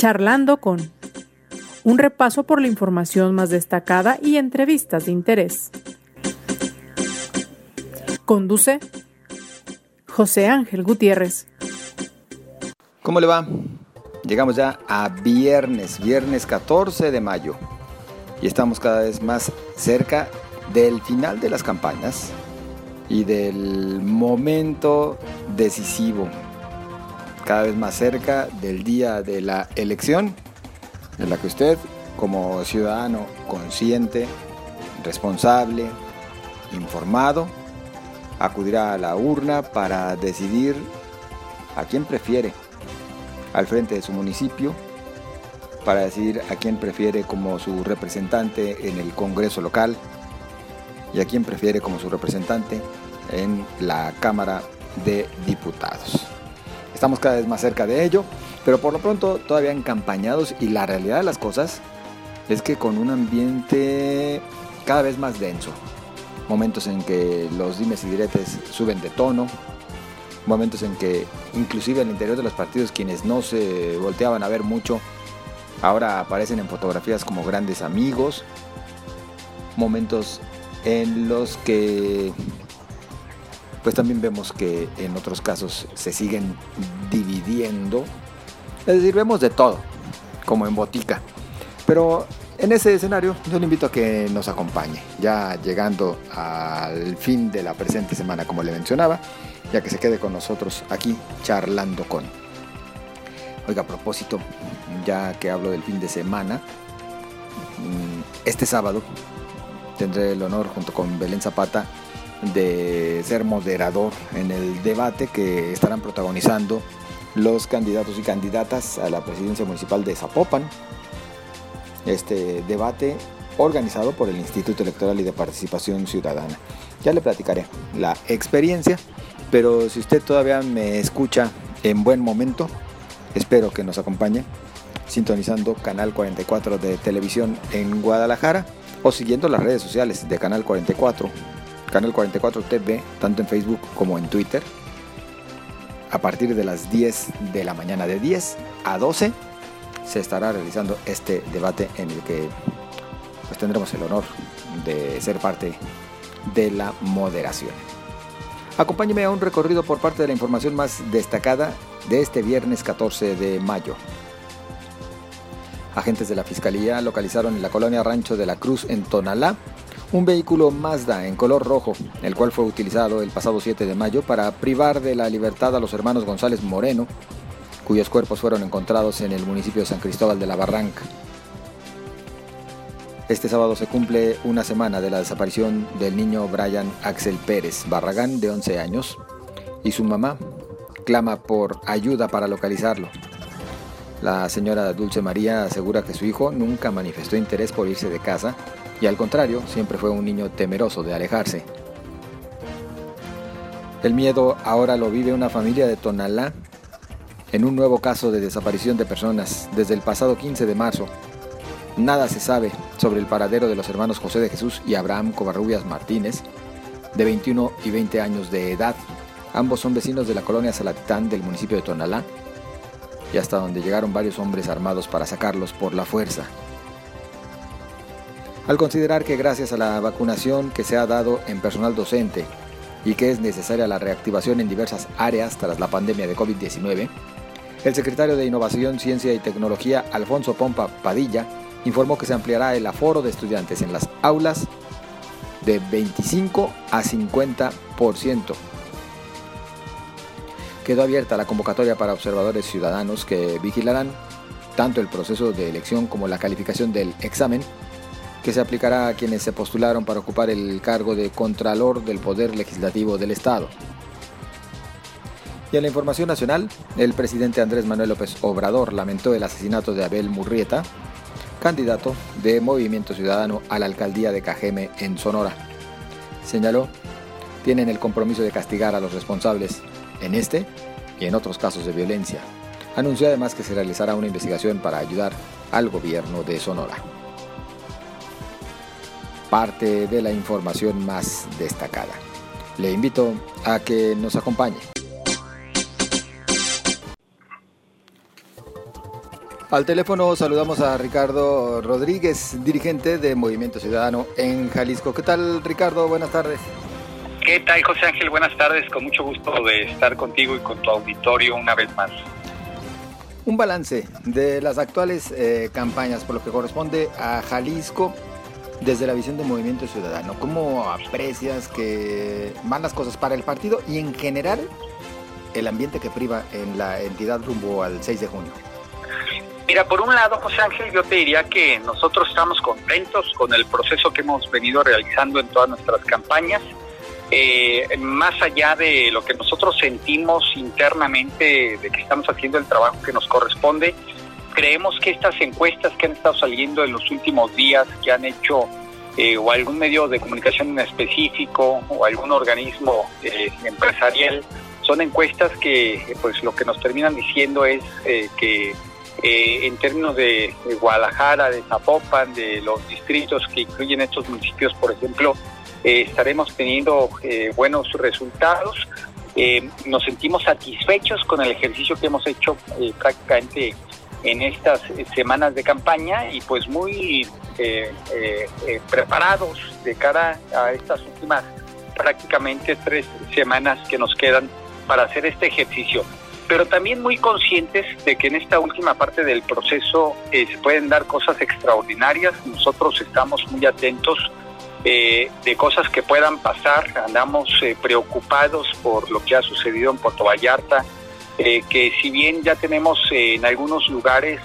Charlando con un repaso por la información más destacada y entrevistas de interés. Conduce José Ángel Gutiérrez. ¿Cómo le va? Llegamos ya a viernes, viernes 14 de mayo. Y estamos cada vez más cerca del final de las campañas y del momento decisivo. Cada vez más cerca del día de la elección, en la que usted, como ciudadano consciente, responsable, informado, acudirá a la urna para decidir a quién prefiere al frente de su municipio, para decidir a quién prefiere como su representante en el Congreso local y a quién prefiere como su representante en la Cámara de Diputados. Estamos cada vez más cerca de ello, pero por lo pronto todavía encampañados y la realidad de las cosas es que con un ambiente cada vez más denso. Momentos en que los dimes y diretes suben de tono, momentos en que inclusive al interior de los partidos quienes no se volteaban a ver mucho ahora aparecen en fotografías como grandes amigos, momentos en los que pues también vemos que en otros casos se siguen dividiendo, es decir, vemos de todo, como en botica, pero en ese escenario yo le invito a que nos acompañe, ya llegando al fin de la presente semana como le mencionaba, ya que se quede con nosotros aquí charlando con. Oiga, a propósito, ya que hablo del fin de semana, mm, este sábado tendré el honor junto con Belén Zapata de ser moderador en el debate que estarán protagonizando los candidatos y candidatas a la presidencia municipal de Zapopan. Este debate organizado por el Instituto Electoral y de Participación Ciudadana. Ya le platicaré la experiencia pero si usted todavía me escucha en buen momento, espero que nos acompañe sintonizando Canal 44 de televisión en Guadalajara o siguiendo las redes sociales de Canal 44, Canal 44 TV, tanto en Facebook como en Twitter. A partir de las 10 de la mañana, de 10 a 12, se estará realizando este debate en el que pues, tendremos el honor de ser parte de la moderación. Acompáñeme a un recorrido por parte de la información más destacada de este viernes 14 de mayo. Agentes de la Fiscalía localizaron en la colonia Rancho de la Cruz en Tonalá un vehículo Mazda en color rojo, el cual fue utilizado el pasado 7 de mayo para privar de la libertad a los hermanos González Moreno, cuyos cuerpos fueron encontrados en el municipio de San Cristóbal de la Barranca. Este sábado se cumple una semana de la desaparición del niño Brian Axel Pérez Barragán, de 11 años, y su mamá clama por ayuda para localizarlo. La señora Dulce María asegura que su hijo nunca manifestó interés por irse de casa y al contrario, siempre fue un niño temeroso de alejarse. El miedo ahora lo vive una familia de Tonalá en un nuevo caso de desaparición de personas desde el pasado 15 de marzo Nada se sabe sobre el paradero de los hermanos José de Jesús y Abraham Covarrubias Martínez, de 21 y 20 años de edad. Ambos son vecinos de la colonia Salatitán del municipio de Tonalá, y hasta donde llegaron varios hombres armados para sacarlos por la fuerza. Al considerar que gracias a la vacunación que se ha dado en personal docente y que es necesaria la reactivación en diversas áreas tras la pandemia de COVID-19, el secretario de Innovación, Ciencia y Tecnología, Alfonso Pompa Padilla, informó que se ampliará el aforo de estudiantes en las aulas de 25 a 50%. Quedó abierta la convocatoria para observadores ciudadanos que vigilarán tanto el proceso de elección como la calificación del examen que se aplicará a quienes se postularon para ocupar el cargo de Contralor del Poder Legislativo del Estado. Y en la información nacional, el presidente Andrés Manuel López Obrador lamentó el asesinato de Abel Murrieta, candidato de Movimiento Ciudadano a la alcaldía de Cajeme en Sonora. Señaló, tienen el compromiso de castigar a los responsables en este y en otros casos de violencia. Anunció además que se realizará una investigación para ayudar al gobierno de Sonora. Parte de la información más destacada. Le invito a que nos acompañe. Al teléfono saludamos a Ricardo Rodríguez, dirigente de Movimiento Ciudadano en Jalisco. ¿Qué tal, Ricardo? Buenas tardes. ¿Qué tal, José Ángel? Buenas tardes. Con mucho gusto de estar contigo y con tu auditorio una vez más. Un balance de las actuales eh, campañas por lo que corresponde a Jalisco desde la visión de Movimiento Ciudadano. ¿Cómo aprecias que van las cosas para el partido y en general el ambiente que priva en la entidad rumbo al 6 de junio? Mira, por un lado, José Ángel, yo te diría que nosotros estamos contentos con el proceso que hemos venido realizando en todas nuestras campañas. Eh, más allá de lo que nosotros sentimos internamente de que estamos haciendo el trabajo que nos corresponde, creemos que estas encuestas que han estado saliendo en los últimos días, que han hecho eh, o algún medio de comunicación en específico o algún organismo eh, empresarial, son encuestas que pues lo que nos terminan diciendo es que eh, en términos de, Guadalajara, de Zapopan, de los distritos que incluyen estos municipios, por ejemplo, eh, estaremos teniendo eh, buenos resultados. nos sentimos satisfechos con el ejercicio que hemos hecho prácticamente en estas semanas de campaña y pues muy preparados de cara a estas últimas prácticamente tres semanas que nos quedan para hacer este ejercicio pero también muy conscientes de que en esta última parte del proceso eh, se pueden dar cosas extraordinarias. Nosotros estamos muy atentos eh, de cosas que puedan pasar, andamos eh, preocupados por lo que ha sucedido en Puerto Vallarta, que si bien ya tenemos en algunos lugares,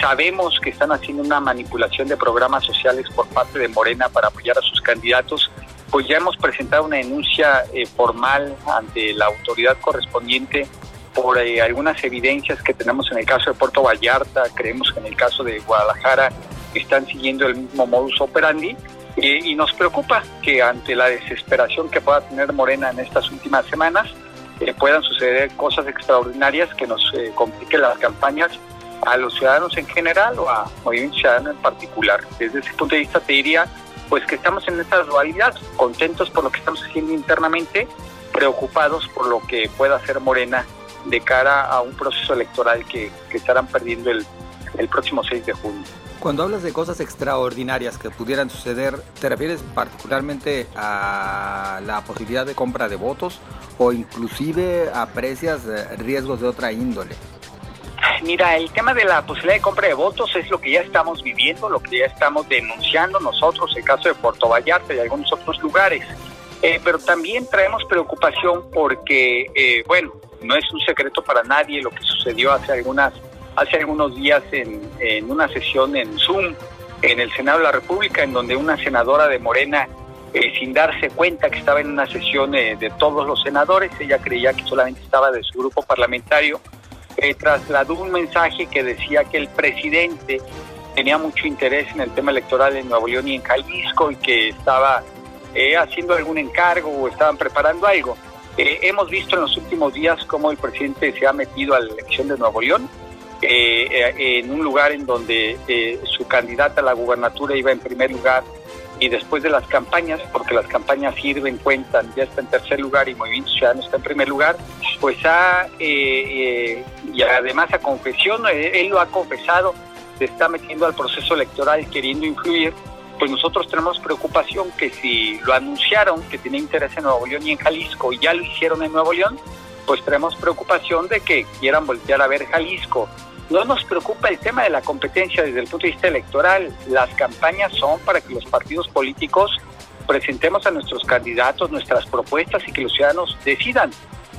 sabemos que están haciendo una manipulación de programas sociales por parte de Morena para apoyar a sus candidatos, pues ya hemos presentado una denuncia eh, formal ante la autoridad correspondiente por eh, algunas evidencias que tenemos en el caso de Puerto Vallarta, creemos que en el caso de Guadalajara están siguiendo el mismo modus operandi y nos preocupa que ante la desesperación que pueda tener Morena en estas últimas semanas eh, puedan suceder cosas extraordinarias que nos compliquen las campañas a los ciudadanos en general o a Movimiento Ciudadano en particular. Desde ese punto de vista te diría pues que estamos en esta dualidad, contentos por lo que estamos haciendo internamente, preocupados por lo que pueda hacer Morena de cara a un proceso electoral que, estarán perdiendo el, el próximo 6 de junio. Cuando hablas de cosas extraordinarias que pudieran suceder, ¿te refieres particularmente a la posibilidad de compra de votos o inclusive aprecias eh, riesgos de otra índole? Mira, el tema de la posibilidad de compra de votos es lo que ya estamos viviendo, lo que ya estamos denunciando nosotros, el caso de Puerto Vallarta y algunos otros lugares. Eh, pero también traemos preocupación porque, eh, bueno, no es un secreto para nadie lo que sucedió hace algunas hace algunos días en, una sesión en Zoom en el Senado de la República, en donde una senadora de Morena, eh, sin darse cuenta que estaba en una sesión de todos los senadores, ella creía que solamente estaba de su grupo parlamentario, eh, trasladó un mensaje que decía que el presidente tenía mucho interés en el tema electoral en Nuevo León y en Jalisco y que estaba eh, haciendo algún encargo o estaban preparando algo. Eh, hemos visto en los últimos días cómo el presidente se ha metido a la elección de Nuevo León, en un lugar en donde su candidata a la gubernatura iba en primer lugar y después de las campañas, porque las campañas sirven, cuentan, ya está en tercer lugar y Movimiento Ciudadano está en primer lugar, pues ha, eh, eh, y además a confesión, eh, él lo ha confesado, se está metiendo al proceso electoral queriendo influir, pues nosotros tenemos preocupación que si lo anunciaron que tenía interés en Nuevo León y en Jalisco y ya lo hicieron en Nuevo León, pues tenemos preocupación de que quieran voltear a ver Jalisco no nos preocupa el tema de la competencia desde el punto de vista electoral. Las campañas son para que los partidos políticos presentemos a nuestros candidatos nuestras propuestas y que los ciudadanos decidan.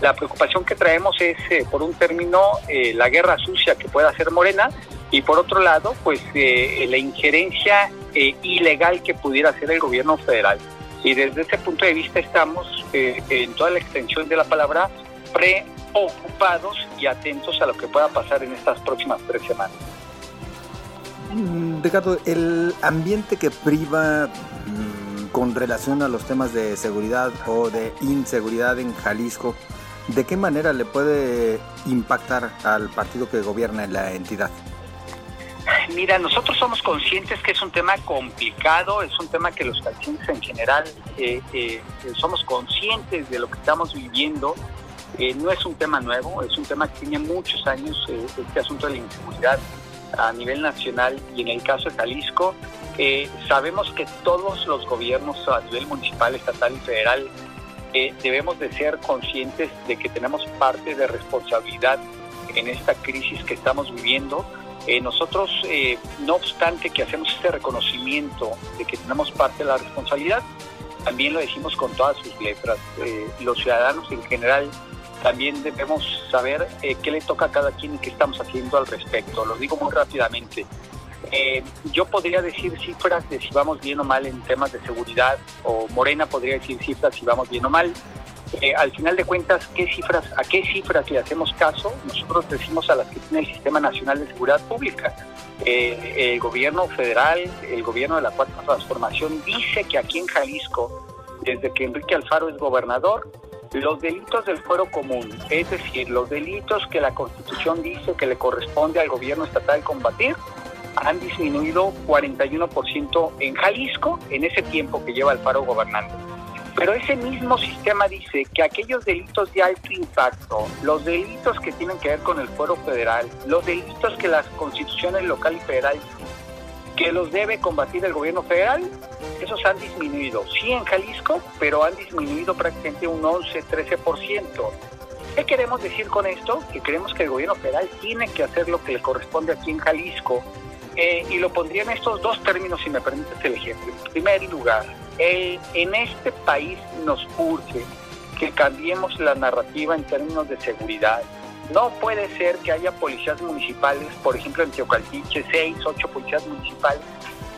La preocupación que traemos es, eh, por un término, eh, la guerra sucia que pueda hacer Morena y por otro lado, pues eh, la injerencia ilegal que pudiera hacer el gobierno federal. Y desde ese punto de vista estamos, en toda la extensión de la palabra, pre ocupados y atentos a lo que pueda pasar en estas próximas tres semanas. Mm, Ricardo, el ambiente que priva mm, con relación a los temas de seguridad o de inseguridad en Jalisco, ¿de qué manera le puede impactar al partido que gobierna en la entidad? Mira, nosotros somos conscientes que es un tema complicado, es un tema que los jaliscienses en general eh, eh, somos conscientes de lo que estamos viviendo Eh, no es un tema nuevo, es un tema que tiene muchos años, eh, este asunto de la inseguridad a nivel nacional y en el caso de Jalisco, eh, sabemos que todos los gobiernos a nivel municipal, estatal y federal debemos de ser conscientes de que tenemos parte de responsabilidad en esta crisis que estamos viviendo. nosotros, no obstante que hacemos este reconocimiento de que tenemos parte de la responsabilidad, también lo decimos con todas sus letras. los ciudadanos en general también debemos saber eh, qué le toca a cada quien y qué estamos haciendo al respecto. Lo digo muy rápidamente. Eh, yo podría decir cifras de si vamos bien o mal en temas de seguridad, o Morena podría decir cifras si vamos bien o mal. Eh, al final de cuentas, ¿qué cifras, ¿a qué cifras le hacemos caso? Nosotros decimos a las que tiene el Sistema Nacional de Seguridad Pública. el gobierno federal, el gobierno de la Cuarta Transformación dice que aquí en Jalisco, desde que Enrique Alfaro es gobernador, los delitos del fuero común, es decir, los delitos que la Constitución dice que le corresponde al gobierno estatal combatir, han disminuido 41% en Jalisco en ese tiempo que lleva Alfaro gobernando. Pero ese mismo sistema dice que aquellos delitos de alto impacto, los delitos que tienen que ver con el fuero federal, los delitos que las constituciones local y federal que los debe combatir el gobierno federal, esos han disminuido. Sí en Jalisco, pero han disminuido prácticamente un 11-13%. ¿Qué queremos decir con esto? Que creemos que el gobierno federal tiene que hacer lo que le corresponde aquí en Jalisco. Eh, y lo pondría en estos dos términos, si me permites el ejemplo. En primer lugar, en este país nos urge que cambiemos la narrativa en términos de seguridad. No puede ser que haya policías municipales, por ejemplo en Teocaltiche, seis, ocho policías municipales,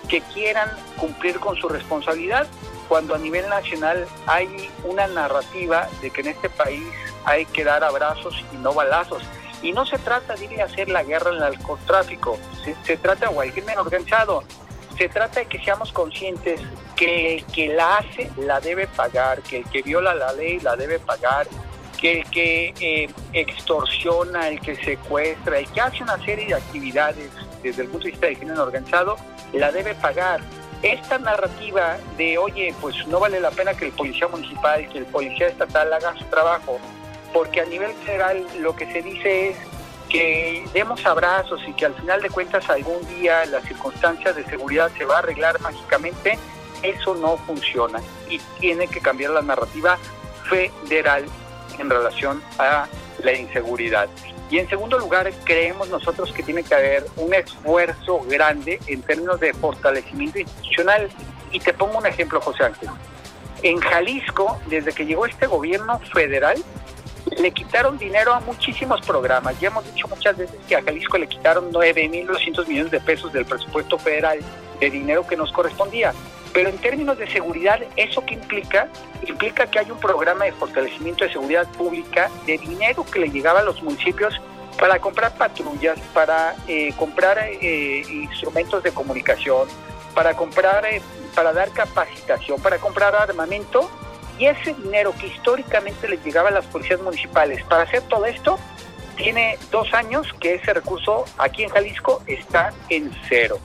que quieran cumplir con su responsabilidad cuando a nivel nacional hay una narrativa de que en este país hay que dar abrazos y no balazos. Y no se trata de ir a hacer la guerra al narcotráfico, se, se trata, o al crimen organizado, se trata de que seamos conscientes que el que la hace la debe pagar, que el que viola la ley la debe pagar, que el que eh, extorsiona, el que secuestra, el que hace una serie de actividades desde el punto de vista del crimen organizado, la debe pagar. Esta narrativa de, oye, pues no vale la pena que el policía municipal, que el policía estatal haga su trabajo, porque a nivel federal lo que se dice es que demos abrazos y que al final de cuentas algún día las circunstancias de seguridad se va a arreglar mágicamente, eso no funciona y tiene que cambiar la narrativa federal en relación a la inseguridad. Y en segundo lugar, creemos nosotros que tiene que haber un esfuerzo grande en términos de fortalecimiento institucional. Y te pongo un ejemplo, José Ángel. En Jalisco, desde que llegó este gobierno federal, le quitaron dinero a muchísimos programas. Ya hemos dicho muchas veces que a Jalisco le quitaron 9.200 millones de pesos del presupuesto federal de dinero que nos correspondía. Pero en términos de seguridad, ¿eso qué implica? Implica que hay un programa de fortalecimiento de seguridad pública de dinero que le llegaba a los municipios para comprar patrullas, para eh, comprar eh, instrumentos de comunicación, para comprar, eh, para dar capacitación, para comprar armamento. Y ese dinero que históricamente le llegaba a las policías municipales para hacer todo esto, tiene dos años que ese recurso aquí en Jalisco está en cero.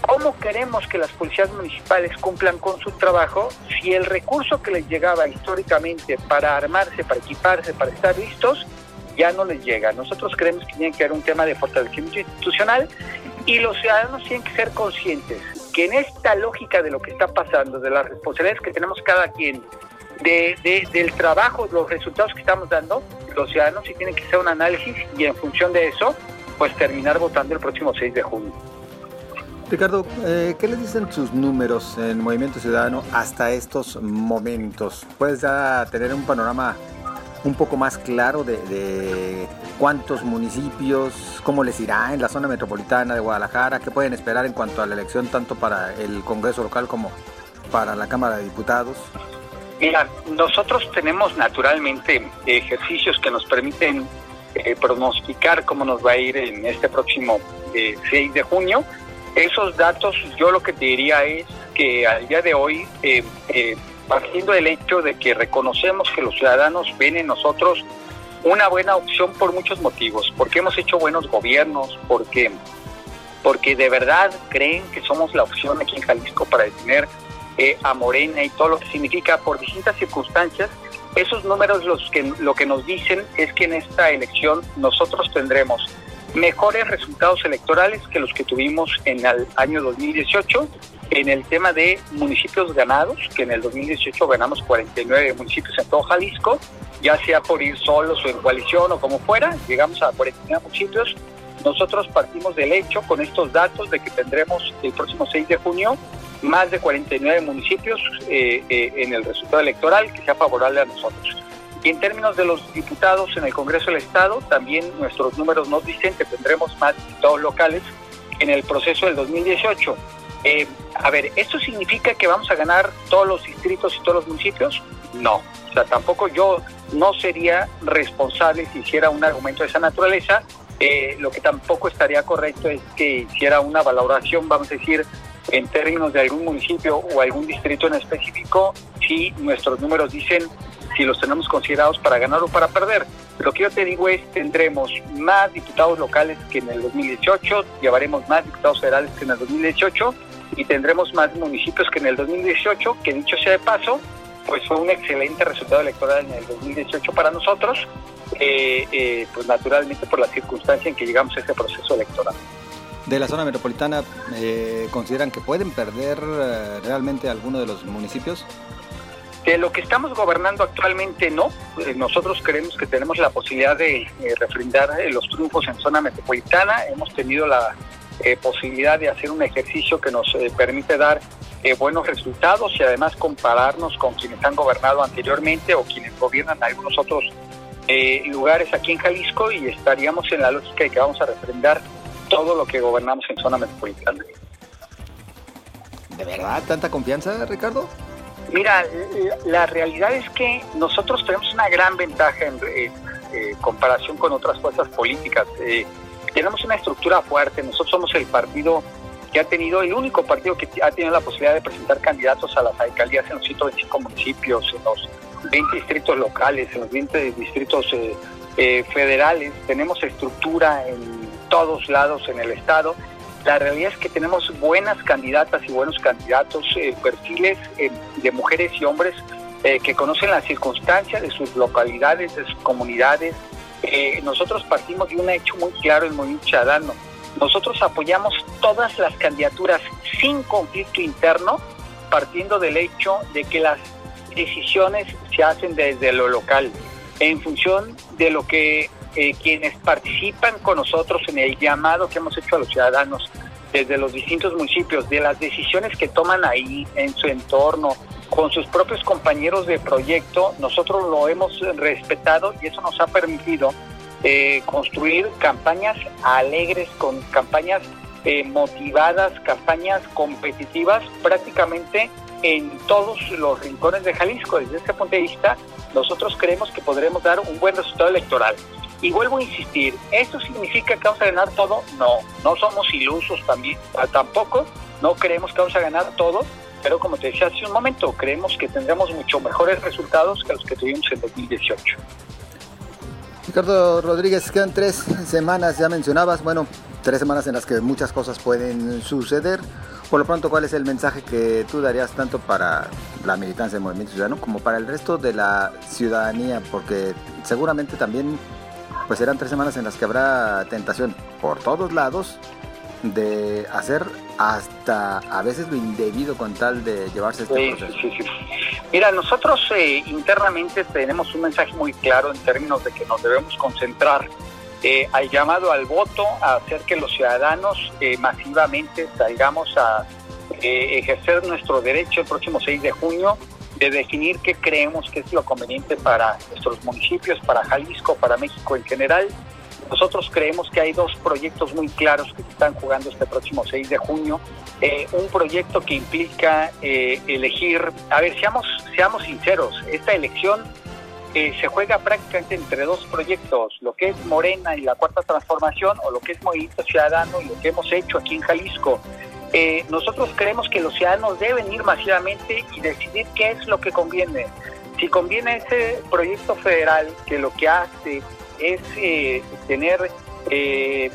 ¿Cómo queremos que las policías municipales cumplan con su trabajo si el recurso que les llegaba históricamente para armarse, para equiparse, para estar listos, ya no les llega? Nosotros creemos que tiene que haber un tema de fortalecimiento institucional y los ciudadanos tienen que ser conscientes que en esta lógica de lo que está pasando, de las responsabilidades que tenemos cada quien, de, del trabajo, los resultados que estamos dando, los ciudadanos sí tienen que hacer un análisis y en función de eso, pues terminar votando el próximo 6 de junio. Ricardo, eh, ¿qué le dicen sus números en Movimiento Ciudadano hasta estos momentos? ¿Puedes ya tener un panorama un poco más claro de, cuántos municipios, cómo les irá en la zona metropolitana de Guadalajara, qué pueden esperar en cuanto a la elección tanto para el Congreso local como para la Cámara de Diputados? Mira, nosotros tenemos naturalmente ejercicios que nos permiten eh, pronosticar cómo nos va a ir en este próximo 6 eh, de junio. Esos datos yo lo que te diría es que al día de hoy, eh, eh, partiendo del hecho de que reconocemos que los ciudadanos ven en nosotros una buena opción por muchos motivos, porque hemos hecho buenos gobiernos, porque, porque de verdad creen que somos la opción aquí en Jalisco para detener eh, a Morena y todo lo que significa por distintas circunstancias, Esos números los que, lo que nos dicen es que en esta elección nosotros tendremos mejores resultados electorales que los que tuvimos en el año 2018 en el tema de municipios ganados, que en el 2018 ganamos 49 municipios en todo Jalisco, ya sea por ir solos o en coalición o como fuera, llegamos a 49 municipios. Nosotros partimos del hecho con estos datos de que tendremos el próximo 6 de junio más de 49 municipios eh, eh, en el resultado electoral que sea favorable a nosotros. Y en términos de los diputados en el Congreso del Estado, también nuestros números nos dicen que tendremos más diputados locales en el proceso del 2018. Eh, a ver, ¿esto significa que vamos a ganar todos los distritos y todos los municipios? No. O sea, tampoco yo no sería responsable si hiciera un argumento de esa naturaleza. Eh, lo que tampoco estaría correcto es que hiciera una valoración, vamos a decir, en términos de algún municipio o algún distrito en específico, si nuestros números dicen si los tenemos considerados para ganar o para perder. Lo que yo te digo es, tendremos más diputados locales que en el 2018, llevaremos más diputados federales que en el 2018 y tendremos más municipios que en el 2018, que dicho sea de paso, pues fue un excelente resultado electoral en el 2018 para nosotros, eh, eh, pues naturalmente por la circunstancia en que llegamos a ese proceso electoral. De la zona metropolitana, eh, ¿consideran que pueden perder realmente alguno de los municipios? De lo que estamos gobernando actualmente no. Nosotros creemos que tenemos la posibilidad de refrendar los triunfos en zona metropolitana. Hemos tenido la eh, posibilidad de hacer un ejercicio que nos eh, permite dar eh, buenos resultados y además compararnos con quienes han gobernado anteriormente o quienes gobiernan algunos otros lugares aquí en Jalisco y estaríamos en la lógica de que vamos a refrendar todo lo que gobernamos en zona metropolitana. ¿De verdad tanta confianza, Ricardo? Mira, la realidad es que nosotros tenemos una gran ventaja en, comparación con otras fuerzas políticas tenemos una estructura fuerte. Nosotros somos el partido que ha tenido, el único partido que ha tenido la posibilidad de presentar candidatos a las alcaldías en los 125 municipios, en los 20 distritos locales, en los 20 distritos eh, eh, federales. Tenemos estructura en todos lados en el Estado. La realidad es que tenemos buenas candidatas y buenos candidatos, eh, perfiles de mujeres y hombres que conocen las circunstancias de sus localidades, de sus comunidades, eh, nosotros partimos de un hecho muy claro en Movimiento Ciudadano. Nosotros apoyamos todas las candidaturas sin conflicto interno, partiendo del hecho de que las decisiones se hacen desde lo local, en función de lo que eh, quienes participan con nosotros en el llamado que hemos hecho a los ciudadanos desde los distintos municipios, de las decisiones que toman ahí en su entorno, con sus propios compañeros de proyecto, nosotros lo hemos respetado y eso nos ha permitido eh, construir campañas alegres, con campañas eh, motivadas, campañas competitivas prácticamente en todos los rincones de Jalisco. Desde este punto de vista, nosotros creemos que podremos dar un buen resultado electoral. Y vuelvo a insistir, ¿esto significa que vamos a ganar todo? No, no somos ilusos también, tampoco, no creemos que vamos a ganar todo, pero como te decía hace un momento, creemos que tendremos mucho mejores resultados que los que tuvimos en 2018. Ricardo Rodríguez, quedan tres semanas, ya mencionabas, bueno, tres semanas en las que muchas cosas pueden suceder. Por lo pronto, ¿cuál es el mensaje que tú darías tanto para la militancia del Movimiento Ciudadano como para el resto de la ciudadanía? Porque seguramente también pues serán tres semanas en las que habrá tentación por todos lados de hacer hasta a veces lo indebido con tal de llevarse este proceso. Sí, sí. Mira, nosotros eh, internamente tenemos un mensaje muy claro en términos de que nos debemos concentrar eh, al llamado al voto, a hacer que los ciudadanos eh, masivamente salgamos a ejercer nuestro derecho el próximo 6 de junio de definir qué creemos que es lo conveniente para nuestros municipios, para Jalisco, para México en general nosotros creemos que hay dos proyectos muy claros que se están jugando este próximo 6 de junio. Eh, un proyecto que implica eh, elegir, a ver, seamos, seamos sinceros, esta elección eh, se juega prácticamente entre dos proyectos, lo que es Morena y la Cuarta Transformación o lo que es Movimiento Ciudadano y lo que hemos hecho aquí en Jalisco. nosotros creemos que los ciudadanos deben ir masivamente y decidir qué es lo que conviene. Si conviene ese proyecto federal que lo que hace es eh, tener eh,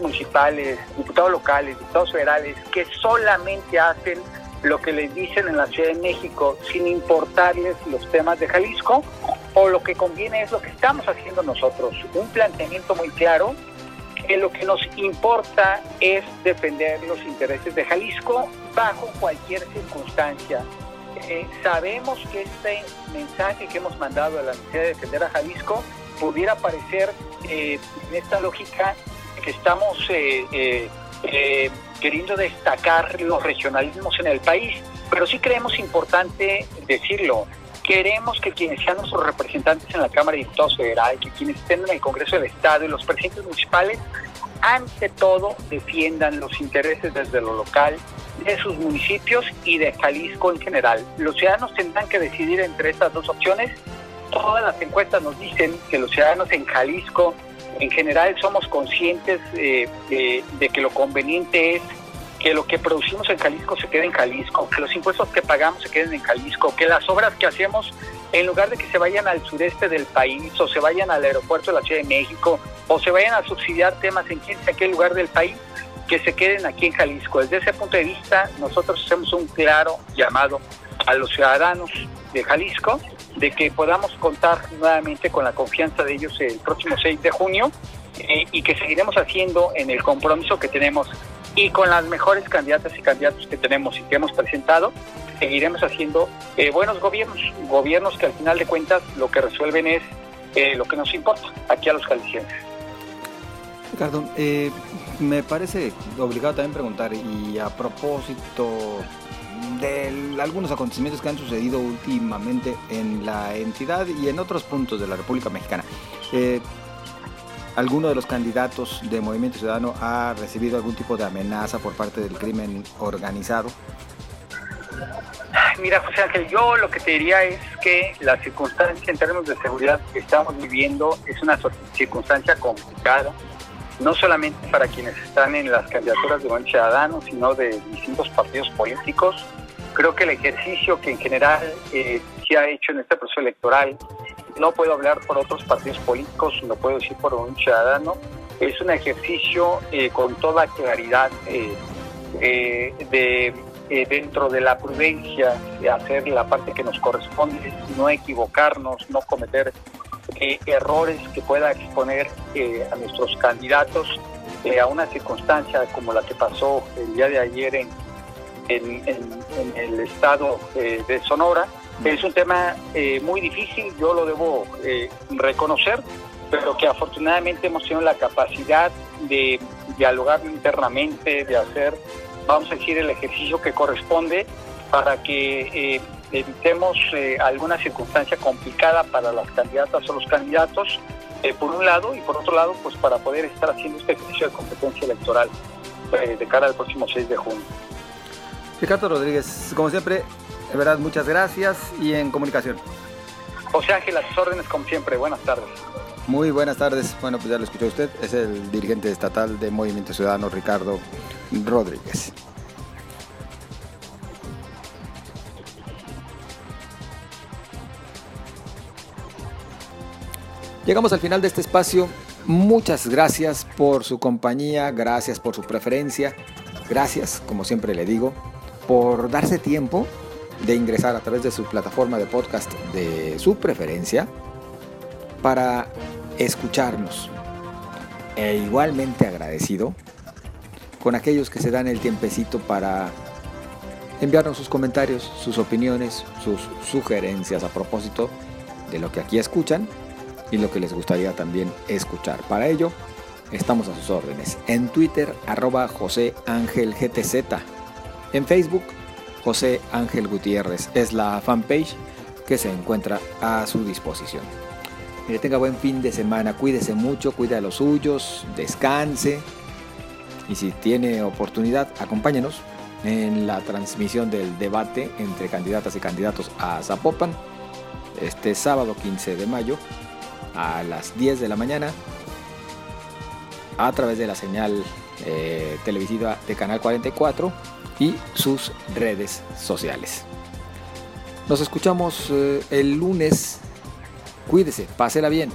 municipales, diputados locales, diputados federales, que solamente hacen lo que les dicen en la Ciudad de México sin importarles los temas de Jalisco o lo que conviene es lo que estamos haciendo nosotros, un planteamiento muy claro que lo que nos importa es defender los intereses de Jalisco bajo cualquier circunstancia. Eh, sabemos que este mensaje que hemos mandado a la necesidad de defender a Jalisco pudiera parecer eh, en esta lógica que estamos eh, queriendo destacar los regionalismos en el país, pero sí creemos importante decirlo. Queremos que quienes sean nuestros representantes en la Cámara de Diputados Federal, que quienes estén en el Congreso del Estado y los presidentes municipales, ante todo defiendan los intereses desde lo local de sus municipios y de Jalisco en general. Los ciudadanos tendrán que decidir entre estas dos opciones. Todas las encuestas nos dicen que los ciudadanos en Jalisco en general somos conscientes eh, de, que lo conveniente es que lo que producimos en Jalisco se quede en Jalisco, que los impuestos que pagamos se queden en Jalisco, que las obras que hacemos, en lugar de que se vayan al sureste del país o se vayan al aeropuerto de la Ciudad de México o se vayan a subsidiar temas en quién qué lugar del país, que se queden aquí en Jalisco. Desde ese punto de vista, nosotros hacemos un claro llamado a los ciudadanos de Jalisco de que podamos contar nuevamente con la confianza de ellos el próximo 6 de junio eh, y que seguiremos haciendo en el compromiso que tenemos y con las mejores candidatas y candidatos que tenemos y que hemos presentado, seguiremos haciendo eh, buenos gobiernos, gobiernos que al final de cuentas lo que resuelven es eh, lo que nos importa aquí a los jaliscienses. Ricardo, me parece obligado también preguntar, y a propósito de algunos acontecimientos que han sucedido últimamente en la entidad y en otros puntos de la República Mexicana. Eh, ¿Alguno de los candidatos de Movimiento Ciudadano ha recibido algún tipo de amenaza por parte del crimen organizado? Mira, José Ángel, yo lo que te diría es que la circunstancia en términos de seguridad que estamos viviendo es una circunstancia complicada, no solamente para quienes están en las candidaturas de Movimiento Ciudadano, sino de distintos partidos políticos. Creo que el ejercicio que en general eh, se ha hecho en este proceso electoral, no puedo hablar por otros partidos políticos, no puedo decir por un ciudadano, es un ejercicio eh, con toda claridad eh, de dentro de la prudencia, de hacer la parte que nos corresponde, no equivocarnos, no cometer errores que pueda exponer a nuestros candidatos a una circunstancia como la que pasó el día de ayer en en, el estado eh, de Sonora. Es un tema eh, muy difícil, yo lo debo eh, reconocer, pero que afortunadamente hemos tenido la capacidad de dialogar internamente, de hacer, vamos a decir, el ejercicio que corresponde para que evitemos alguna circunstancia complicada para las candidatas o los candidatos, por un lado, y por otro lado, pues para poder estar haciendo este ejercicio de competencia electoral de cara al próximo 6 de junio. Ricardo Rodríguez, como siempre, de verdad, muchas gracias y en comunicación. José Ángel, a sus órdenes como siempre. Buenas tardes. Muy buenas tardes. Bueno, pues ya lo escuchó usted. Es el dirigente estatal de Movimiento Ciudadano, Ricardo Rodríguez. Llegamos al final de este espacio. Muchas gracias por su compañía, gracias por su preferencia, gracias, como siempre le digo, por darse tiempo de ingresar a través de su plataforma de podcast de su preferencia para escucharnos. E igualmente agradecido con aquellos que se dan el tiempecito para enviarnos sus comentarios, sus opiniones, sus sugerencias a propósito de lo que aquí escuchan y lo que les gustaría también escuchar. Para ello, estamos a sus órdenes. En Twitter, arroba José Ángel GTZ en Facebook, José Ángel Gutiérrez es la fanpage que se encuentra a su disposición. Que tenga buen fin de semana, cuídese mucho, cuide a los suyos, descanse y si tiene oportunidad, acompáñenos en la transmisión del debate entre candidatas y candidatos a Zapopan este sábado 15 de mayo a las 10 de la mañana a través de la señal eh, televisiva de Canal 44 y sus redes sociales. Nos escuchamos eh, el lunes. Cuídese, pásela bien.